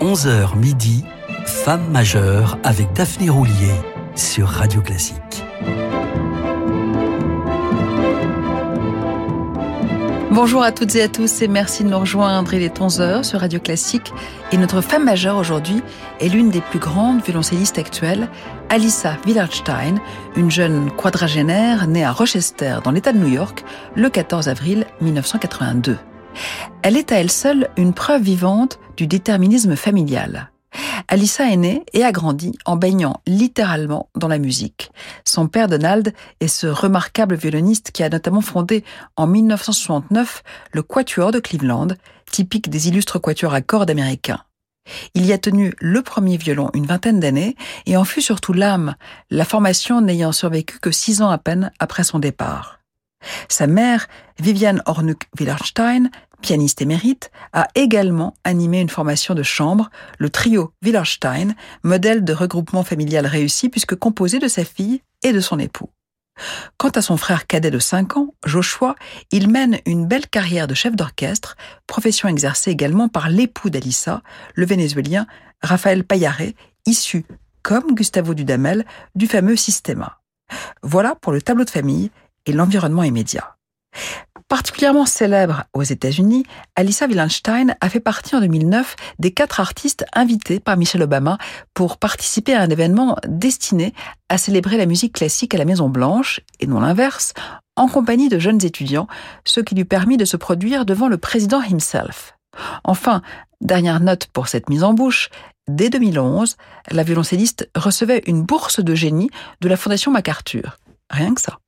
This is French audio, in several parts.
11h midi, Femme majeure avec Daphné Roulier sur Radio Classique. Bonjour à toutes et à tous et merci de nous rejoindre. Il est 11h sur Radio Classique et notre femme majeure aujourd'hui est l'une des plus grandes violoncellistes actuelles, Alissa Willerstein, une jeune quadragénaire née à Rochester dans l'État de New York le 14 avril 1982. Elle est à elle seule une preuve vivante du déterminisme familial. Alissa est née et a grandi en baignant littéralement dans la musique. Son père Donald est ce remarquable violoniste qui a notamment fondé en 1969 le Quatuor de Cleveland, typique des illustres quatuors à cordes américains. Il y a tenu le premier violon une vingtaine d'années et en fut surtout l'âme, la formation n'ayant survécu que six ans à peine après son départ. Sa mère, Viviane Hornuck Willerstein, pianiste émérite, a également animé une formation de chambre, le trio Willerstein, modèle de regroupement familial réussi puisque composé de sa fille et de son époux. Quant à son frère cadet de 5 ans, Joshua, il mène une belle carrière de chef d'orchestre, profession exercée également par l'époux d'Alissa, le vénézuélien Raphaël Payaré, issu, comme Gustavo Dudamel, du fameux Systema. Voilà pour le tableau de famille et l'environnement immédiat. Particulièrement célèbre aux États-Unis, Alissa Willenstein a fait partie en 2009 des quatre artistes invités par Michelle Obama pour participer à un événement destiné à célébrer la musique classique à la Maison Blanche, et non l'inverse, en compagnie de jeunes étudiants, ce qui lui permit de se produire devant le président himself. Enfin, dernière note pour cette mise en bouche, dès 2011, la violoncelliste recevait une bourse de génie de la Fondation MacArthur. Rien que ça.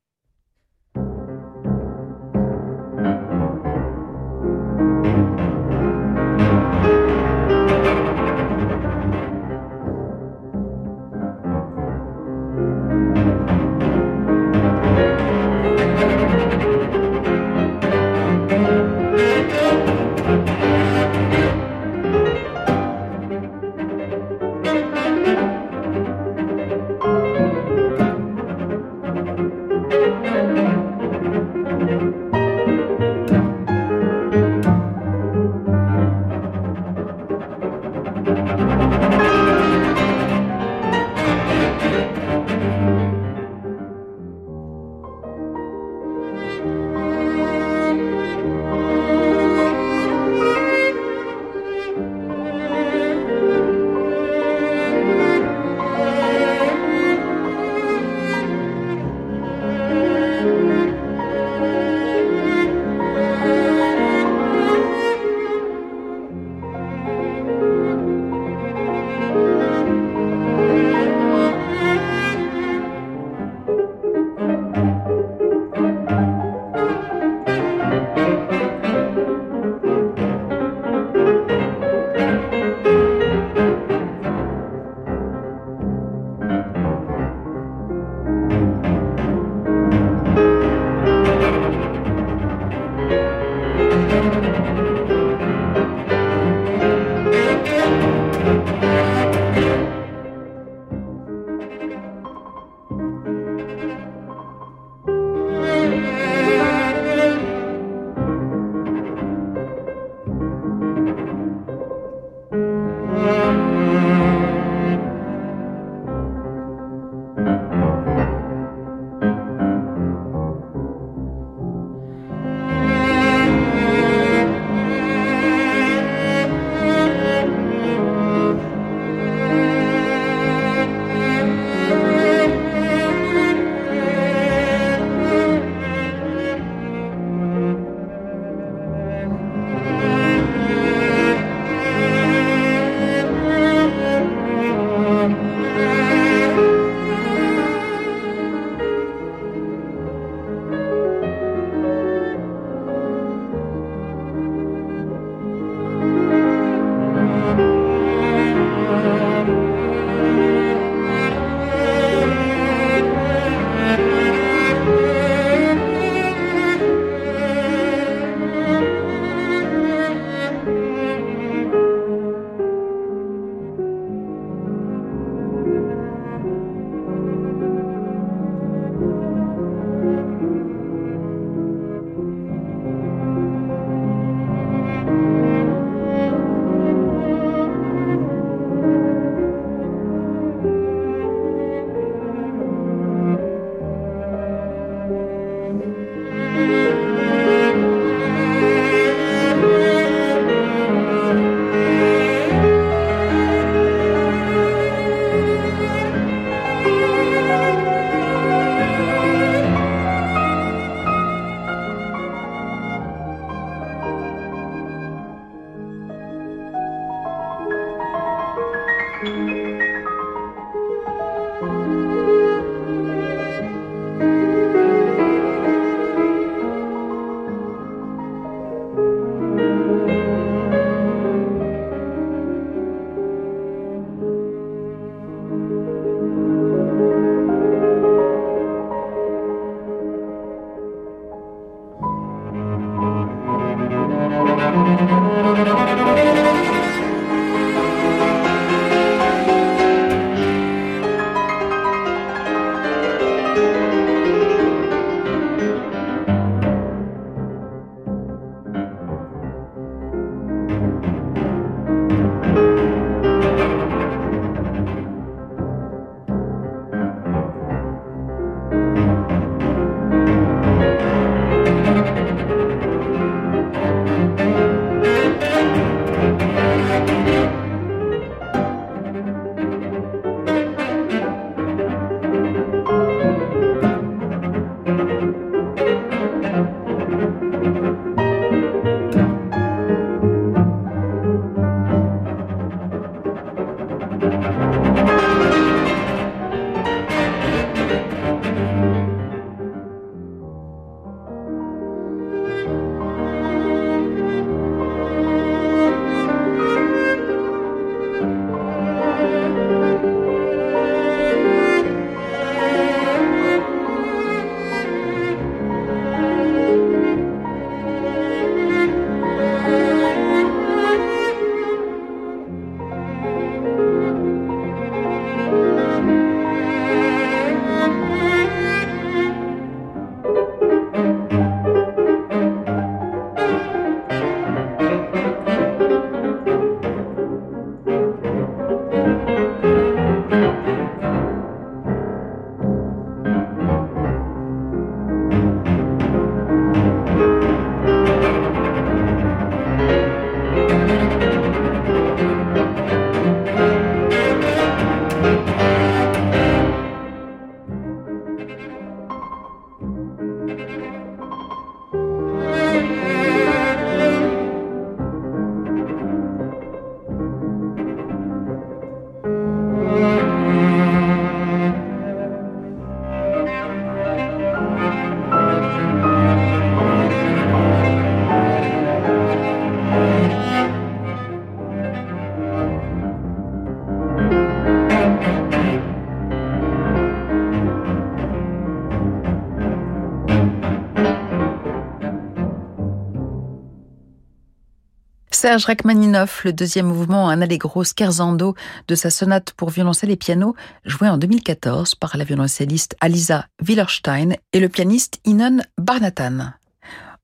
Serge Rachmaninoff, le deuxième mouvement, un allegro scherzando de sa sonate pour violoncelle et piano, joué en 2014 par la violoncelliste Alisa Willerstein et le pianiste Inon Barnatan.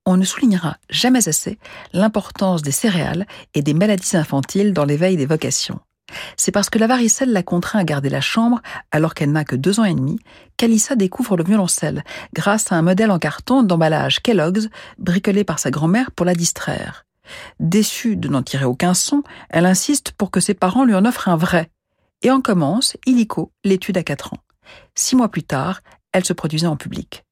On ne soulignera jamais assez l'importance des céréales et des maladies infantiles dans l'éveil des vocations. C'est parce que la varicelle l'a contraint à garder la chambre alors qu'elle n'a que deux ans et demi qu'Alissa découvre le violoncelle grâce à un modèle en carton d'emballage Kellogg's bricolé par sa grand-mère pour la distraire. Déçue de n'en tirer aucun son, elle insiste pour que ses parents lui en offrent un vrai. Et en commence, illico, l'étude à 4 ans. Six mois plus tard, elle se produisait en public.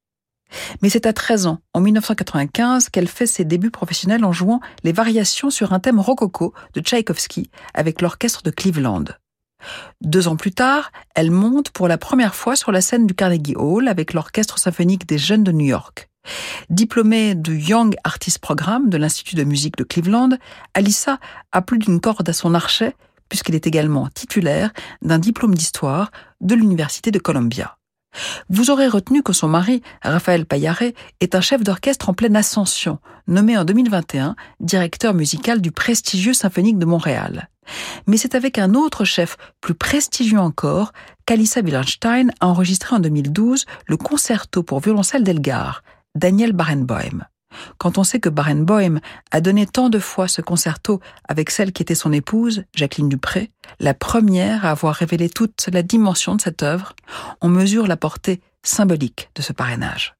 Mais c'est à 13 ans, en 1995, qu'elle fait ses débuts professionnels en jouant les variations sur un thème rococo de Tchaïkovski avec l'orchestre de Cleveland. Deux ans plus tard, elle monte pour la première fois sur la scène du Carnegie Hall avec l'Orchestre symphonique des jeunes de New York. Diplômée du Young Artist Program de l'Institut de musique de Cleveland, Alissa a plus d'une corde à son archet puisqu'elle est également titulaire d'un diplôme d'histoire de l'Université de Columbia. Vous aurez retenu que son mari, Raphaël Payaret, est un chef d'orchestre en pleine ascension, nommé en 2021 directeur musical du prestigieux Symphonique de Montréal. Mais c'est avec un autre chef, plus prestigieux encore, qu'Alissa Willenstein a enregistré en 2012 le concerto pour violoncelle d'Elgar, Daniel Barenboim. Quand on sait que Barenboim a donné tant de fois ce concerto avec celle qui était son épouse, Jacqueline Dupré, la première à avoir révélé toute la dimension de cette œuvre, on mesure la portée symbolique de ce parrainage.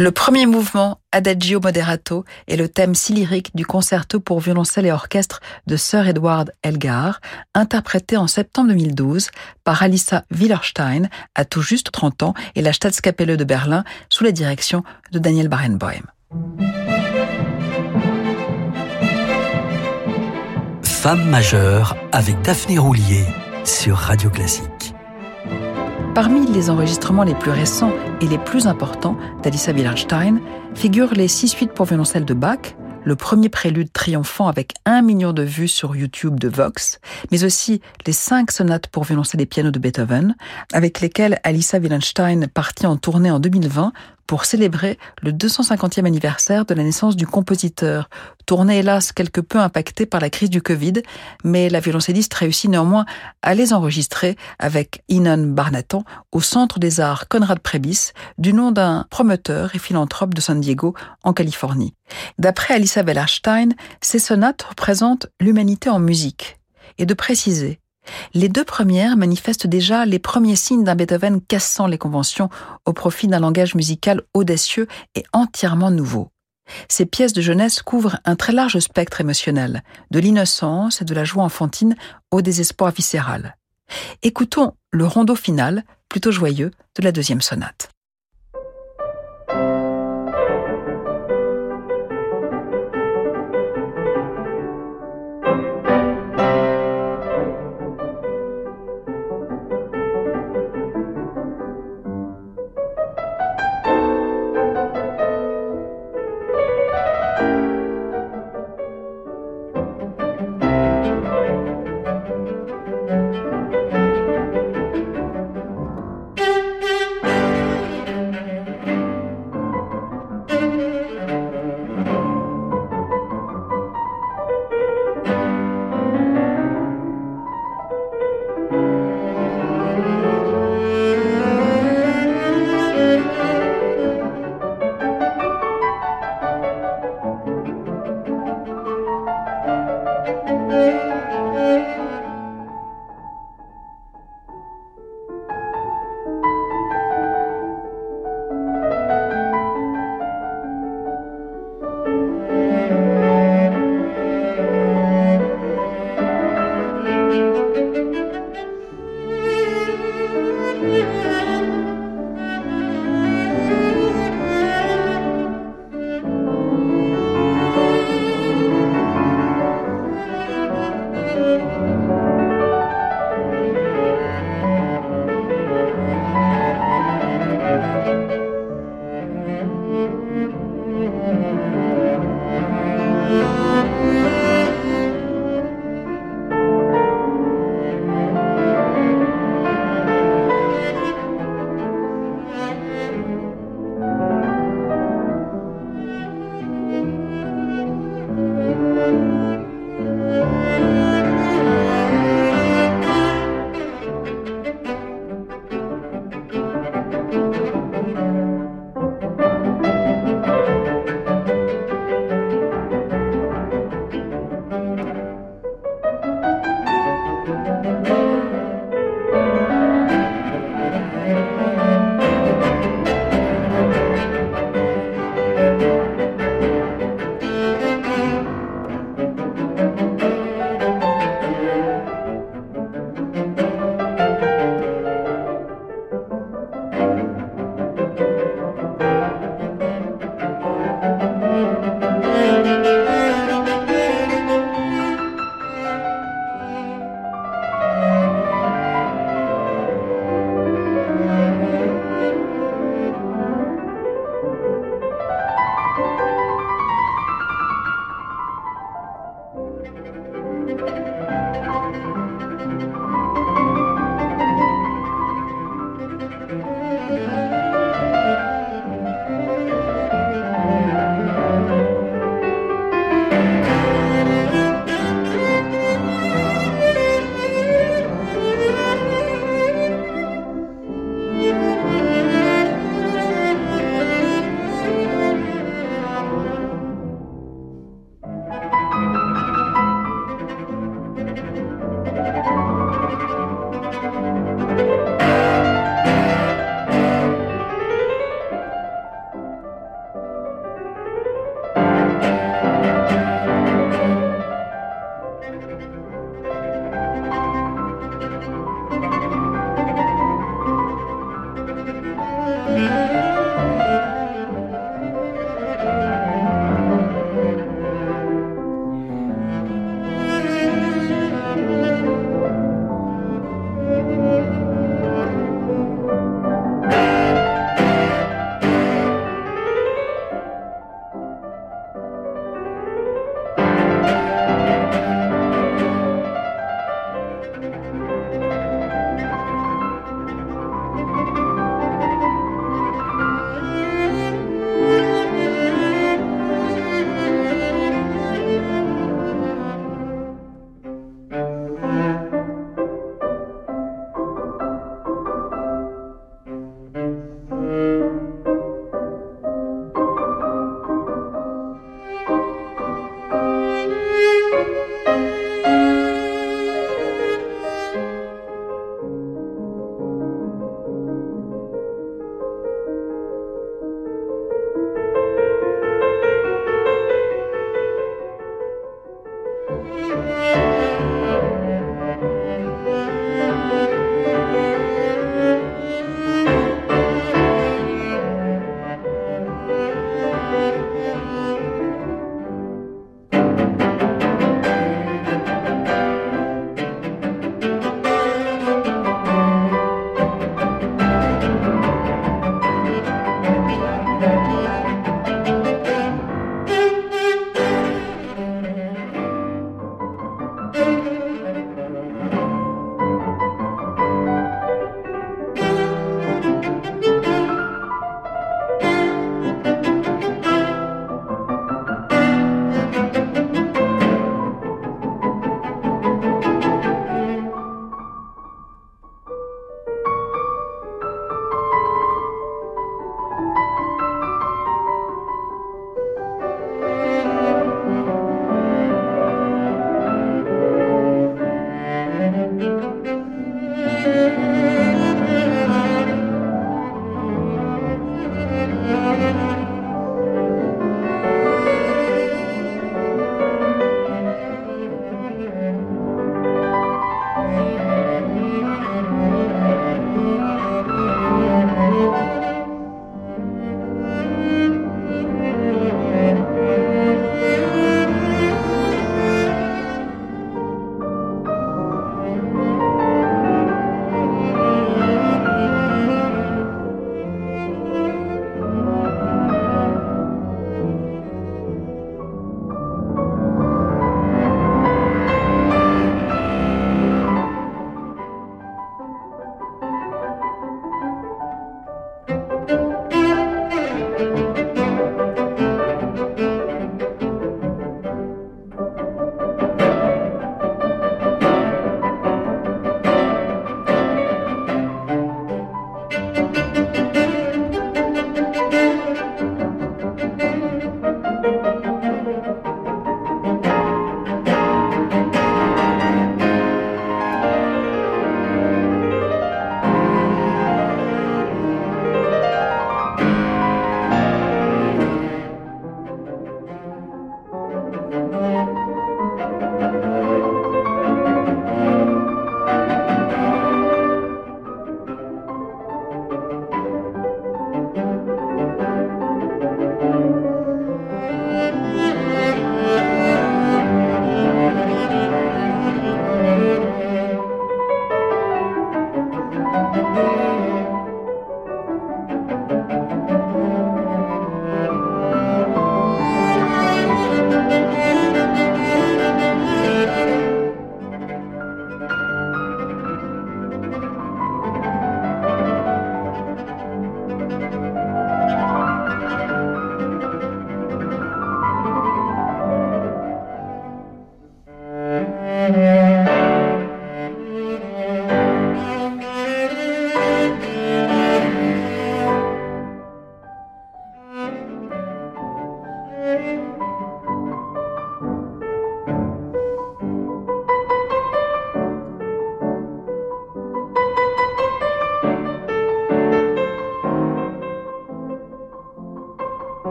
Le premier mouvement, Adagio Moderato, est le thème si lyrique du concerto pour violoncelle et orchestre de Sir Edward Elgar, interprété en septembre 2012 par Alissa Willerstein, à tout juste 30 ans, et la Staatskapelle de Berlin, sous la direction de Daniel Barenboim. Femme majeure avec Daphné Roulier sur Radio Classique. Parmi les enregistrements les plus récents et les plus importants d'Alissa Willerstein figurent les six suites pour violoncelle de Bach, le premier prélude triomphant avec un million de vues sur YouTube de Vox, mais aussi les cinq sonates pour violoncelle et piano de Beethoven, avec lesquelles Alissa Willenstein partit en tournée en 2020 pour célébrer le 250e anniversaire de la naissance du compositeur. Tournée hélas quelque peu impactée par la crise du Covid, mais la violoncelliste réussit néanmoins à les enregistrer avec Inon Barnatan au Centre des Arts Conrad Prebis, du nom d'un promoteur et philanthrope de San Diego, en Californie. D'après Alissa Wellerstein, ces sonates représentent l'humanité en musique, et de préciser les deux premières manifestent déjà les premiers signes d'un Beethoven cassant les conventions au profit d'un langage musical audacieux et entièrement nouveau. Ces pièces de jeunesse couvrent un très large spectre émotionnel, de l'innocence et de la joie enfantine au désespoir viscéral. Écoutons le rondeau final, plutôt joyeux, de la deuxième sonate.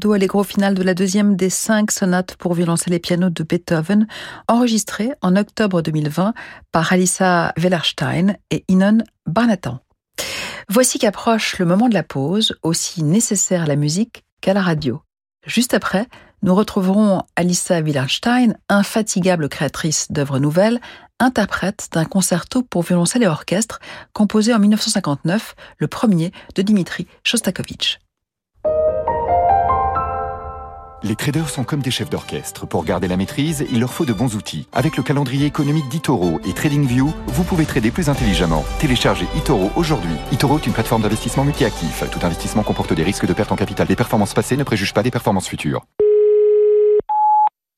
le rondo allegro final de la deuxième des cinq sonates pour violoncelle et piano de Beethoven, enregistré en octobre 2020 par Alissa Wellerstein et Inon Barnatan. Voici qu'approche le moment de la pause, aussi nécessaire à la musique qu'à la radio. Juste après, nous retrouverons Alissa Willerstein, infatigable créatrice d'œuvres nouvelles, interprète d'un concerto pour violoncelle et orchestre composé en 1959, le premier de Dimitri Shostakovich. Les traders sont comme des chefs d'orchestre. Pour garder la maîtrise, il leur faut de bons outils. Avec le calendrier économique d'Itoro et TradingView, vous pouvez trader plus intelligemment. Téléchargez Itoro aujourd'hui. Itoro est une plateforme d'investissement multi-actif. Tout investissement comporte des risques de perte en capital. Les performances passées ne préjugent pas des performances futures.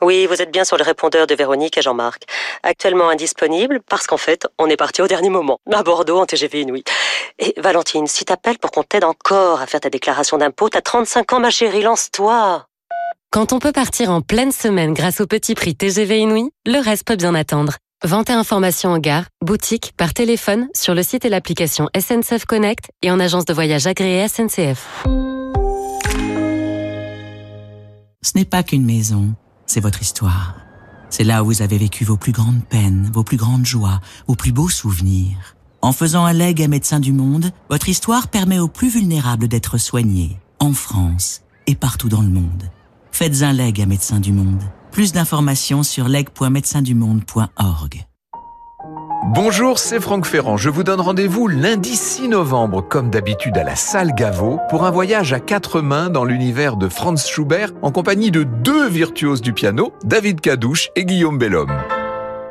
Oui, vous êtes bien sur le répondeur de Véronique et Jean-Marc. Actuellement indisponible parce qu'en fait, on est parti au dernier moment. À Bordeaux, en TGV Inouï. Et Valentine, si t'appelles pour qu'on t'aide encore à faire ta déclaration d'impôt, t'as 35 ans, ma chérie, lance-toi. Quand on peut partir en pleine semaine grâce au petit prix TGV Inouï, le reste peut bien attendre. Vente et informations en gare, boutique, par téléphone, sur le site et l'application SNCF Connect et en agence de voyage agréée SNCF. Ce n'est pas qu'une maison c'est votre histoire. C'est là où vous avez vécu vos plus grandes peines, vos plus grandes joies, vos plus beaux souvenirs. En faisant un leg à Médecins du Monde, votre histoire permet aux plus vulnérables d'être soignés, en France et partout dans le monde. Faites un leg à Médecins du Monde. Plus d'informations sur leg.médecindumonde.org. Bonjour, c'est Franck Ferrand. Je vous donne rendez-vous lundi 6 novembre, comme d'habitude à la salle Gaveau, pour un voyage à quatre mains dans l'univers de Franz Schubert, en compagnie de deux virtuoses du piano, David Cadouche et Guillaume Bellhomme.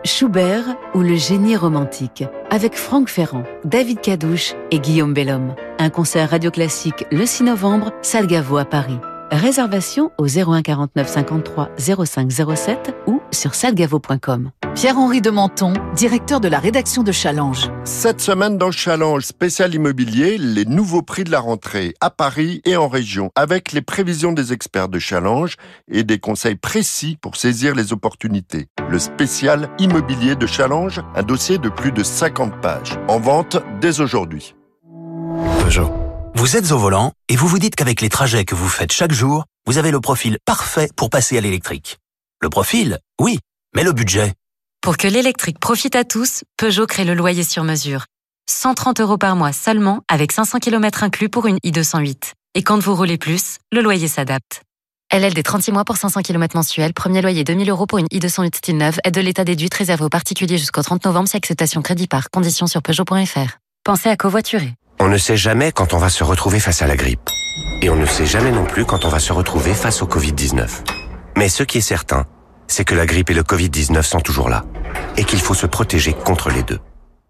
Schubert ou le génie romantique, avec Franck Ferrand, David Cadouche et Guillaume Bellhomme. Un concert radio classique le 6 novembre, salle Gaveau à Paris. Réservation au 01 49 53 05 07 ou sur salgavo.com. Pierre-Henri de Menton, directeur de la rédaction de Challenge. Cette semaine dans Challenge spécial immobilier, les nouveaux prix de la rentrée à Paris et en région, avec les prévisions des experts de Challenge et des conseils précis pour saisir les opportunités. Le spécial immobilier de Challenge, un dossier de plus de 50 pages, en vente dès aujourd'hui. Peugeot. Vous êtes au volant et vous vous dites qu'avec les trajets que vous faites chaque jour, vous avez le profil parfait pour passer à l'électrique. Le profil, oui, mais le budget Pour que l'électrique profite à tous, Peugeot crée le loyer sur mesure. 130 euros par mois seulement, avec 500 km inclus pour une i208. Et quand vous roulez plus, le loyer s'adapte. LLD 36 mois pour 500 km mensuels, premier loyer 2000 euros pour une i208 style neuve, aide de l'état déduite réservée aux particuliers jusqu'au 30 novembre si acceptation crédit par conditions sur Peugeot.fr. Pensez à covoiturer. On ne sait jamais quand on va se retrouver face à la grippe. Et on ne sait jamais non plus quand on va se retrouver face au Covid-19. Mais ce qui est certain, c'est que la grippe et le Covid-19 sont toujours là. Et qu'il faut se protéger contre les deux.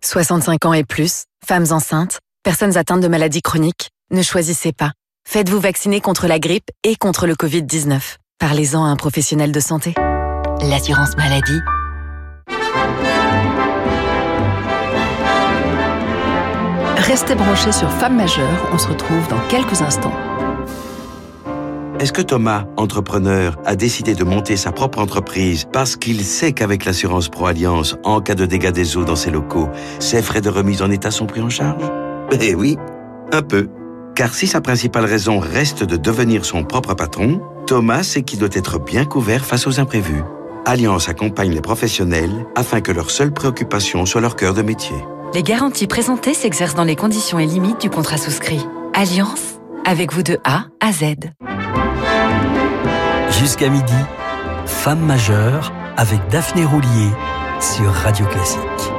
65 ans et plus, femmes enceintes, personnes atteintes de maladies chroniques, ne choisissez pas. Faites-vous vacciner contre la grippe et contre le Covid-19. Parlez-en à un professionnel de santé. L'assurance maladie Restez branchés sur Femmes majeures, on se retrouve dans quelques instants. Est-ce que Thomas, entrepreneur, a décidé de monter sa propre entreprise parce qu'il sait qu'avec l'assurance Pro Alliance, en cas de dégâts des eaux dans ses locaux, ses frais de remise en état sont pris en charge? Eh oui, un peu. Car si sa principale raison reste de devenir son propre patron, Thomas sait qu'il doit être bien couvert face aux imprévus. Alliance accompagne les professionnels afin que leur seule préoccupation soit leur cœur de métier. Les garanties présentées s'exercent dans les conditions et limites du contrat souscrit. Alliance, avec vous de A à Z. Jusqu'à midi, Femme majeure avec Daphné Roulier sur Radio Classique.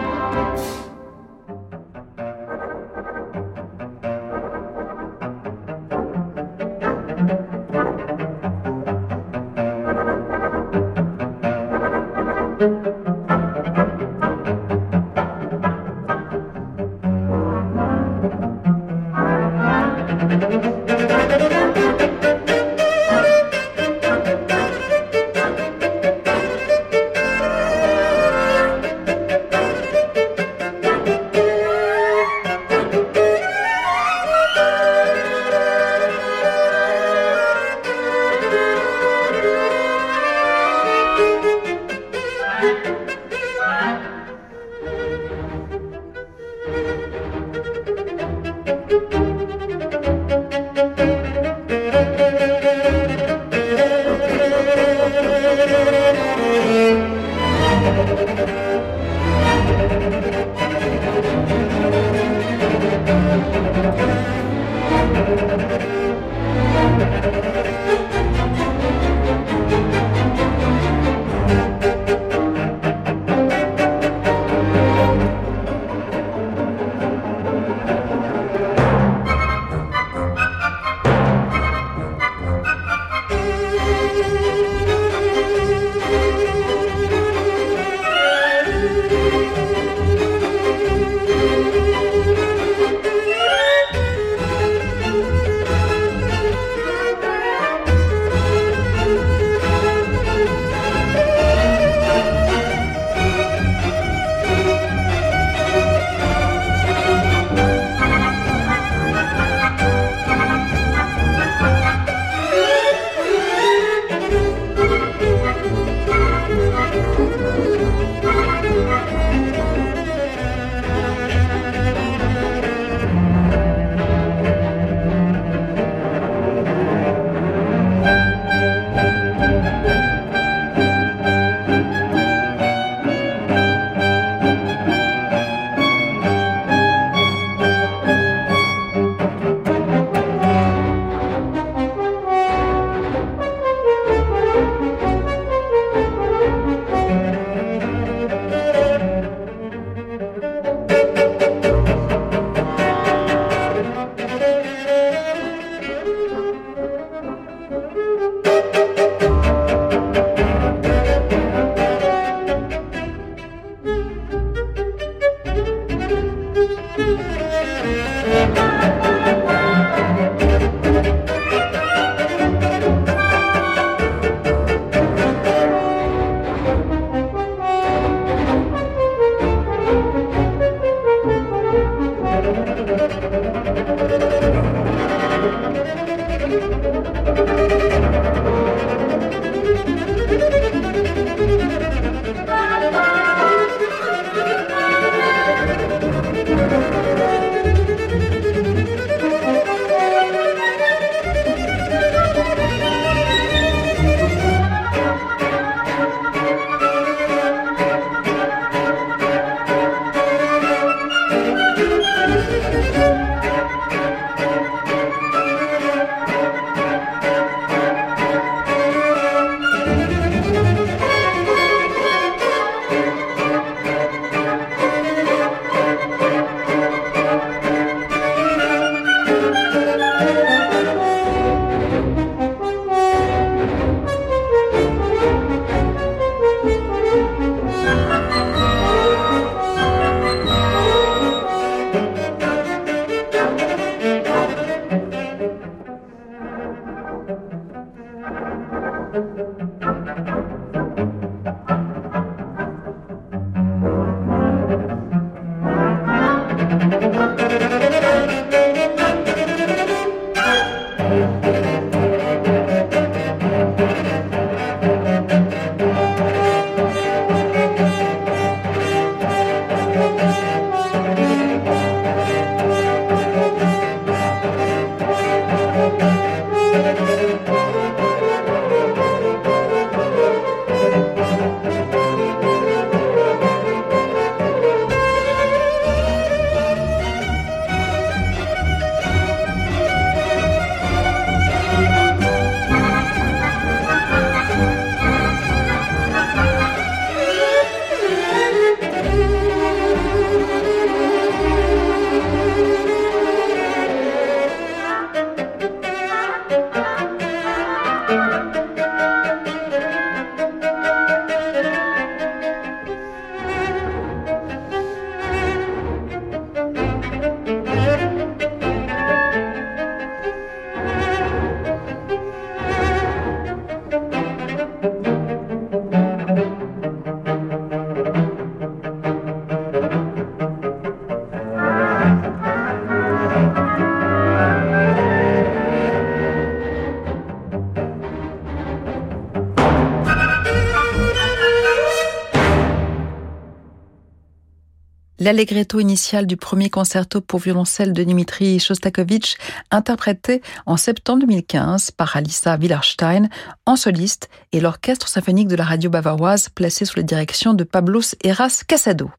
L'allegretto initial du premier concerto pour violoncelle de Dimitri Shostakovich, interprété en septembre 2015 par Alissa Willerstein en soliste et l'orchestre symphonique de la radio bavaroise placé sous la direction de Pablos Eras Casado.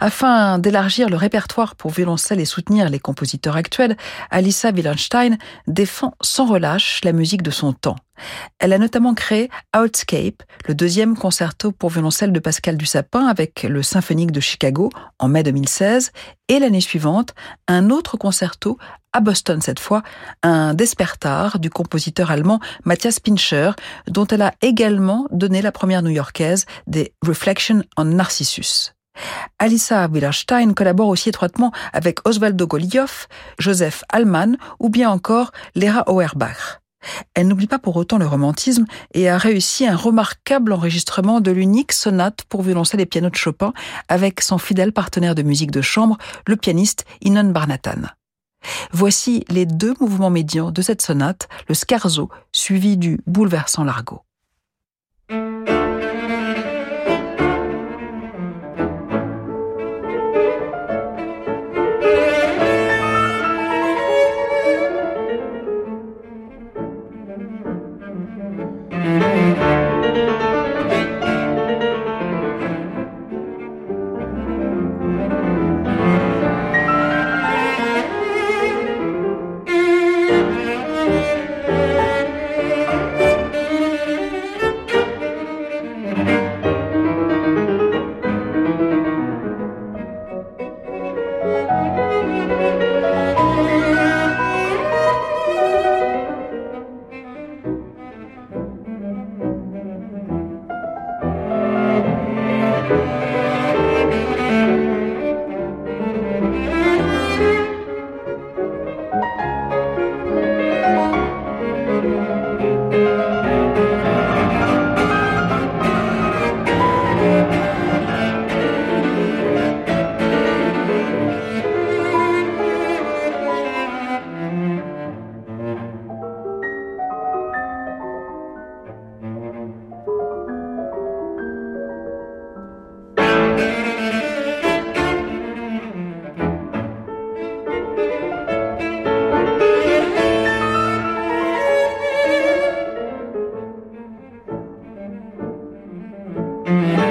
Afin d'élargir le répertoire pour violoncelle et soutenir les compositeurs actuels, Alissa Willenstein défend sans relâche la musique de son temps. Elle a notamment créé Outscape, le deuxième concerto pour violoncelle de Pascal Dussapin avec le Symphonique de Chicago en mai 2016, et l'année suivante, un autre concerto à Boston cette fois, un Despertar du compositeur allemand Matthias Pincher, dont elle a également donné la première new-yorkaise des Reflections on Narcissus. Alissa Willerstein collabore aussi étroitement avec Osvaldo Golioff, Joseph Allman ou bien encore Lera Auerbach. Elle n'oublie pas pour autant le romantisme et a réussi un remarquable enregistrement de l'unique sonate pour violoncelle et piano de Chopin avec son fidèle partenaire de musique de chambre, le pianiste Inon Barnatan. Voici les deux mouvements médians de cette sonate, le scarzo suivi du bouleversant largo. Mm-hmm.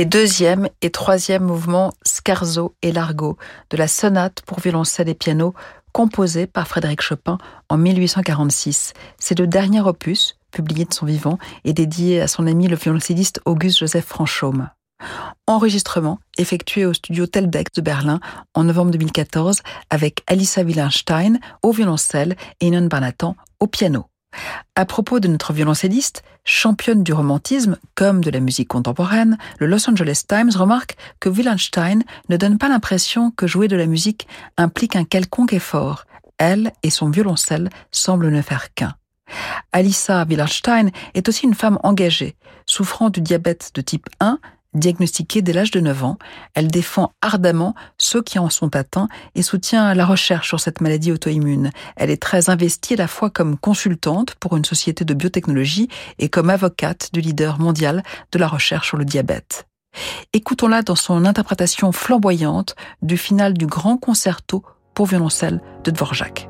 Les deuxième et troisième mouvements scarzo et largo de la sonate pour violoncelle et piano composée par Frédéric Chopin en 1846. C'est le dernier opus publié de son vivant et dédié à son ami le violoncelliste Auguste Joseph Franchaume. Enregistrement effectué au studio Teldex de Berlin en novembre 2014 avec Alissa Willenstein au violoncelle et Inon Barnatan au piano. À propos de notre violoncelliste, championne du romantisme comme de la musique contemporaine, le Los Angeles Times remarque que Willenstein ne donne pas l'impression que jouer de la musique implique un quelconque effort. Elle et son violoncelle semblent ne faire qu'un. Alissa Willenstein est aussi une femme engagée. Souffrant du diabète de type 1, Diagnostiquée dès l'âge de 9 ans, elle défend ardemment ceux qui en sont atteints et soutient la recherche sur cette maladie auto-immune. Elle est très investie à la fois comme consultante pour une société de biotechnologie et comme avocate du leader mondial de la recherche sur le diabète. Écoutons-la dans son interprétation flamboyante du final du grand concerto pour violoncelle de Dvorak.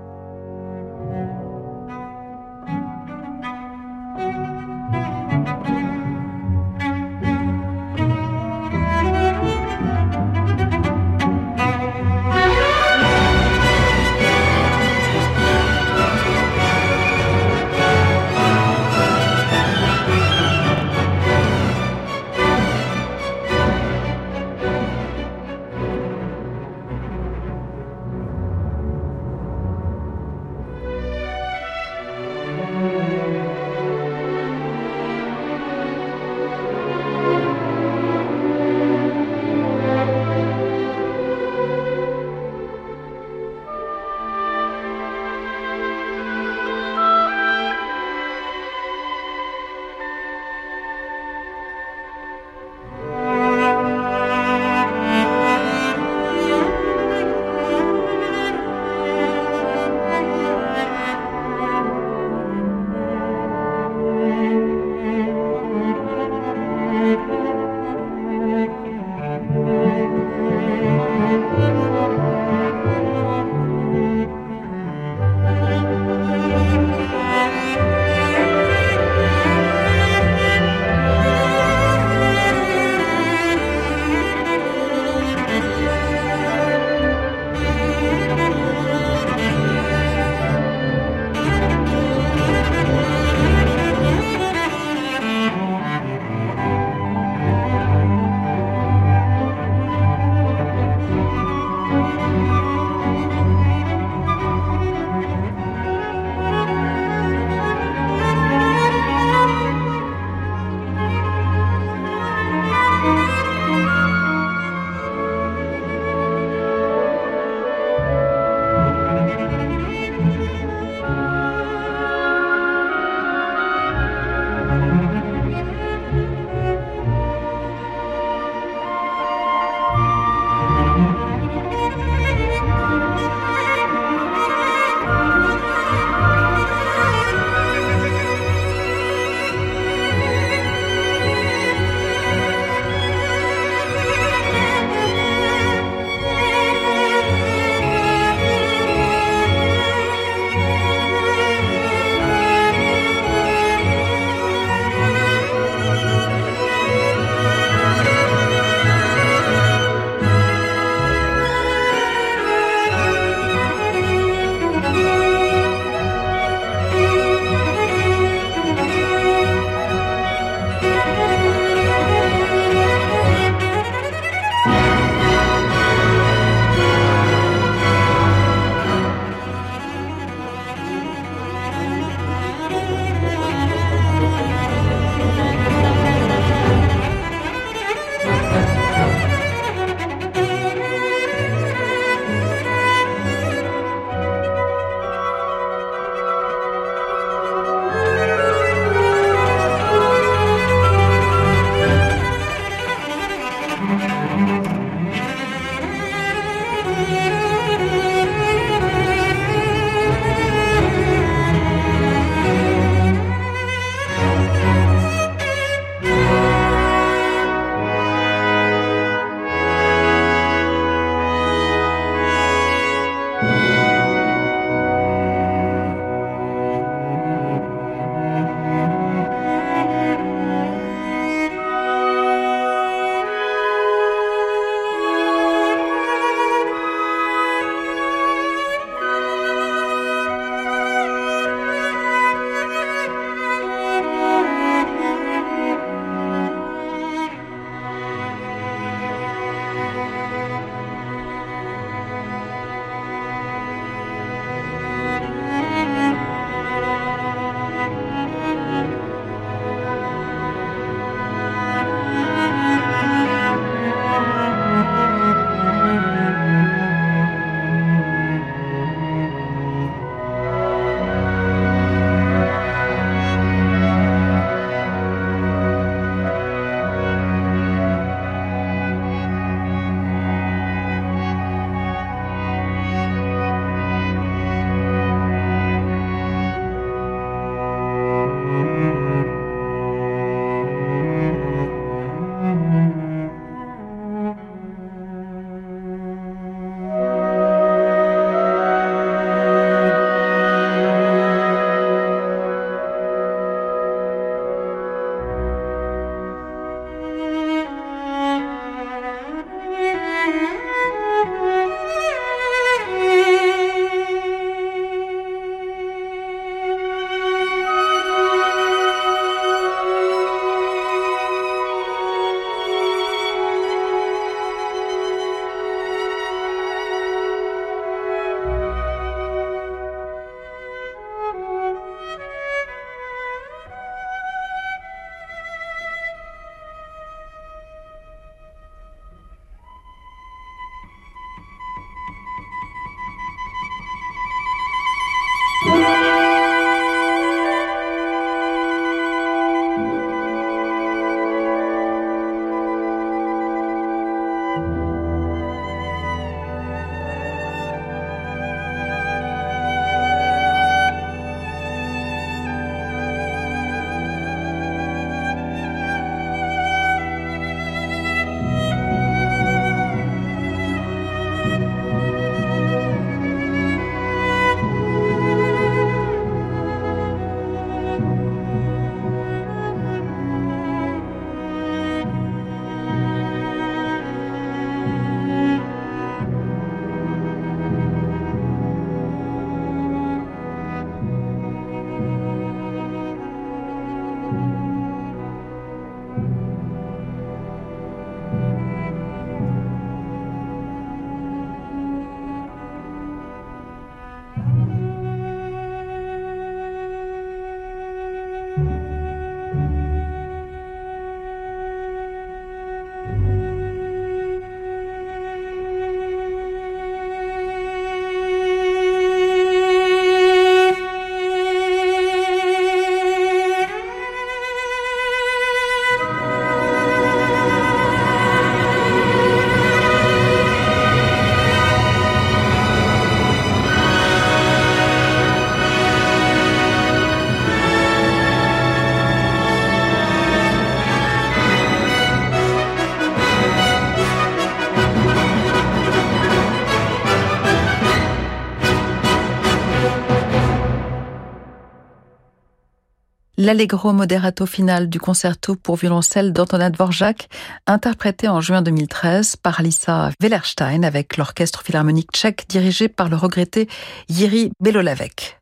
L'allegro moderato final du concerto pour violoncelle d'Antonin Dvorak, interprété en juin 2013 par Lisa Wellerstein avec l'orchestre philharmonique tchèque dirigé par le regretté Yiri Belolavec.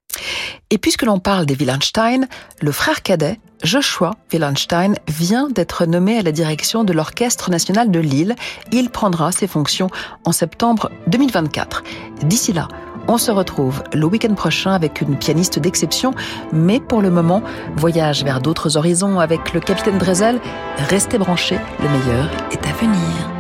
Et puisque l'on parle des Willenstein, le frère cadet, Joshua Willenstein, vient d'être nommé à la direction de l'Orchestre national de Lille. Il prendra ses fonctions en septembre 2024. D'ici là, on se retrouve le week-end prochain avec une pianiste d'exception, mais pour le moment, voyage vers d'autres horizons avec le capitaine Drezel. Restez branchés, le meilleur est à venir.